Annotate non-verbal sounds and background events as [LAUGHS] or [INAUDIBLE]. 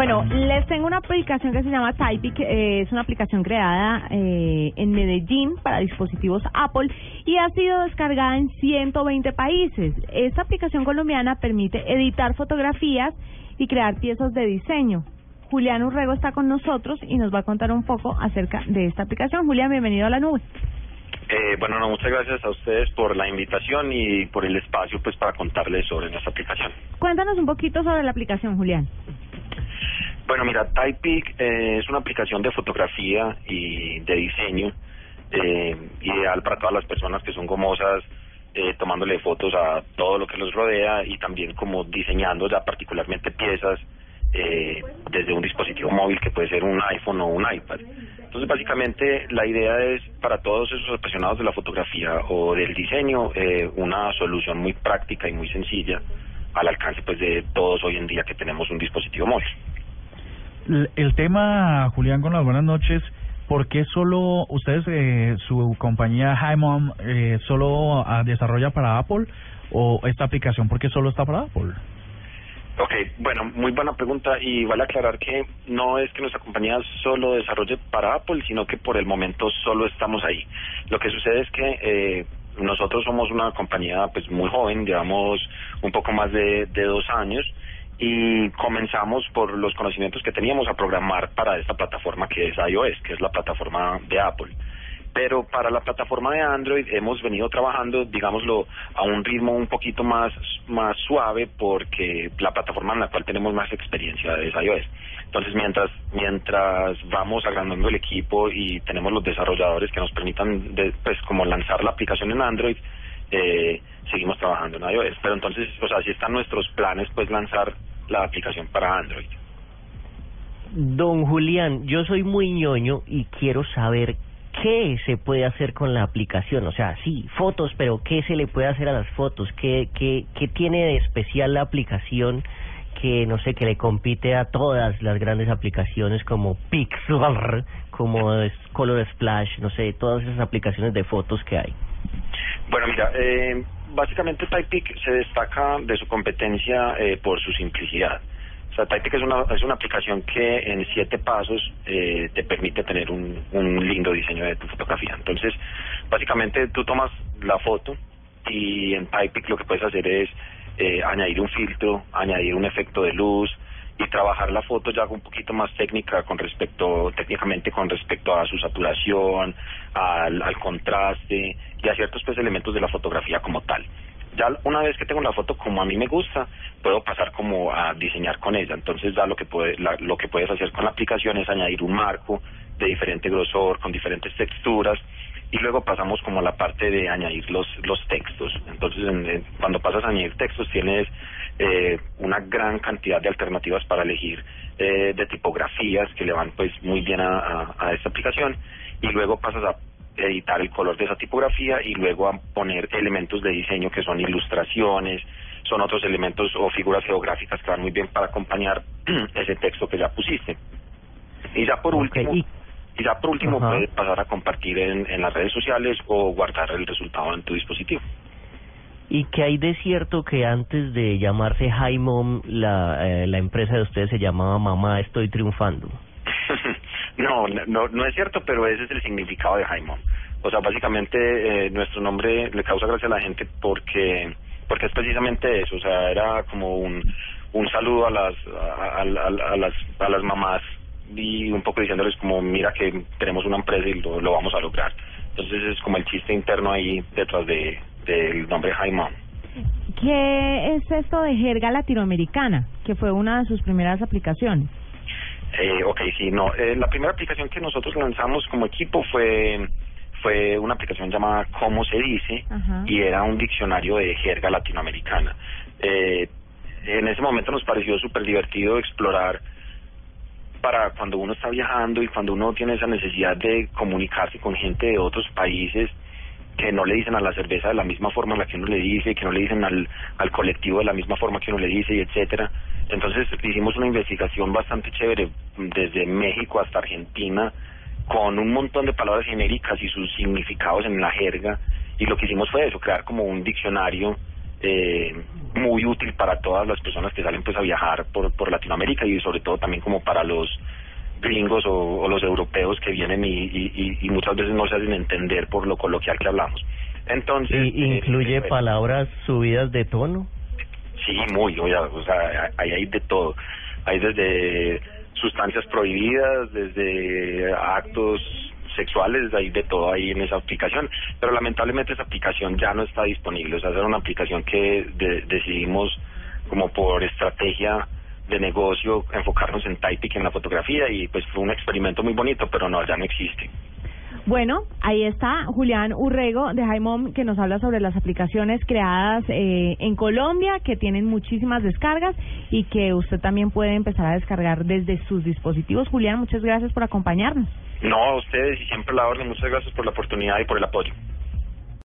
Bueno, les tengo una aplicación que se llama Typic, eh, es una aplicación creada eh, en Medellín para dispositivos Apple y ha sido descargada en 120 países. Esta aplicación colombiana permite editar fotografías y crear piezas de diseño. Julián Urrego está con nosotros y nos va a contar un poco acerca de esta aplicación. Julián, bienvenido a la nube. Eh, bueno, no, muchas gracias a ustedes por la invitación y por el espacio pues para contarles sobre nuestra aplicación. Cuéntanos un poquito sobre la aplicación, Julián. Bueno, mira, Typepic eh, es una aplicación de fotografía y de diseño eh, ideal para todas las personas que son gomosas, eh, tomándole fotos a todo lo que los rodea y también como diseñando ya particularmente piezas eh, desde un dispositivo móvil que puede ser un iPhone o un iPad. Entonces, básicamente, la idea es para todos esos apasionados de la fotografía o del diseño, eh, una solución muy práctica y muy sencilla al alcance pues de todos hoy en día que tenemos un dispositivo móvil. El tema, Julián, con las buenas noches, ¿por qué solo ustedes, eh, su compañía Mom eh, solo ah, desarrolla para Apple o esta aplicación, por qué solo está para Apple? Ok, bueno, muy buena pregunta y vale aclarar que no es que nuestra compañía solo desarrolle para Apple, sino que por el momento solo estamos ahí. Lo que sucede es que eh, nosotros somos una compañía pues muy joven, llevamos un poco más de dos años y comenzamos por los conocimientos que teníamos a programar para esta plataforma que es iOS, que es la plataforma de Apple pero para la plataforma de Android hemos venido trabajando, digámoslo, a un ritmo un poquito más, más suave porque la plataforma en la cual tenemos más experiencia es iOS. Entonces, mientras, mientras vamos agrandando el equipo y tenemos los desarrolladores que nos permitan, pues, como lanzar la aplicación en Android, eh, seguimos trabajando en iOS. Pero entonces, o sea, si están nuestros planes, pues, lanzar la aplicación para Android. Don Julián, yo soy muy ñoño y quiero saber ¿qué se puede hacer con la aplicación? O sea, sí, fotos, pero ¿qué se le puede hacer a las fotos? ¿Qué, qué, qué tiene de especial la aplicación que, no sé, que le compite a todas las grandes aplicaciones como Pixel, como Color Splash, no sé, todas esas aplicaciones de fotos que hay? Bueno, mira, eh, básicamente Typepic se destaca de su competencia eh, por su simplicidad. O sea, Typepic es una, es una aplicación que en siete pasos eh, te permite tener un, un lindo diseño de tu fotografía. Entonces, básicamente tú tomas la foto y en Typepic lo que puedes hacer es eh, añadir un filtro, añadir un efecto de luz y trabajar la foto ya un poquito más técnica con respecto, técnicamente con respecto a su saturación, al, contraste y a ciertos pues, elementos de la fotografía como tal ya una vez que tengo la foto como a mí me gusta, puedo pasar como a diseñar con ella. Entonces ya lo que puede, lo que puedes hacer con la aplicación es añadir un marco de diferente grosor, con diferentes texturas, y luego pasamos como a la parte de añadir los, los textos. Entonces cuando pasas a añadir textos tienes eh, una gran cantidad de alternativas para elegir eh, de tipografías que le van pues muy bien a, a esta aplicación, y luego pasas a editar el color de esa tipografía y luego a poner elementos de diseño que son ilustraciones, son otros elementos o figuras geográficas que van muy bien para acompañar [CLEARS THROAT] ese texto que ya pusiste. Y ya por último, y, ya por último puedes pasar a compartir en, en las redes sociales o guardar el resultado en tu dispositivo. ¿Y qué hay de cierto que antes de llamarse Hi la, eh, la empresa de ustedes se llamaba Mamá Estoy Triunfando? [LAUGHS] No, no, no es cierto, pero ese es el significado de Jaimón. O sea, básicamente eh, nuestro nombre le causa gracia a la gente porque porque es precisamente eso, o sea, era como un, un saludo a las a, a, a, las a las mamás y un poco diciéndoles como mira que tenemos una empresa y lo, lo vamos a lograr. Entonces es como el chiste interno ahí detrás de del nombre Jaimón. ¿Qué es esto de jerga latinoamericana, que fue una de sus primeras aplicaciones? Eh, ok, sí, no. Eh, la primera aplicación que nosotros lanzamos como equipo fue fue una aplicación llamada Cómo se dice y era un diccionario de jerga latinoamericana. Eh, en ese momento nos pareció súper divertido explorar para cuando uno está viajando y cuando uno tiene esa necesidad de comunicarse con gente de otros países que no le dicen a la cerveza de la misma forma en la que uno le dice, que no le dicen al, al colectivo de la misma forma que uno le dice, y etcétera. Entonces hicimos una investigación bastante chévere desde México hasta Argentina con un montón de palabras genéricas y sus significados en la jerga y lo que hicimos fue eso, crear como un diccionario eh, muy útil para todas las personas que salen pues a viajar por, por Latinoamérica y sobre todo también como para los gringos o, los europeos que vienen y, y, y, muchas veces no se hacen entender por lo coloquial que hablamos. Entonces... ¿Y ¿Incluye eh, palabras subidas de tono? Sí, muy, o sea, ahí hay de todo. Hay desde sustancias prohibidas, desde actos sexuales, hay de todo ahí en esa aplicación, pero lamentablemente esa aplicación ya no está disponible, o sea, era una aplicación que decidimos como por estrategia de negocio enfocarnos en Typic en la fotografía y pues fue un experimento muy bonito, pero no, ya no existe. Bueno, ahí está Julián Urrego de Jaimom que nos habla sobre las aplicaciones creadas eh, en Colombia que tienen muchísimas descargas y que usted también puede empezar a descargar desde sus dispositivos. Julián, muchas gracias por acompañarnos. No, a ustedes y siempre la orden. Muchas gracias por la oportunidad y por el apoyo.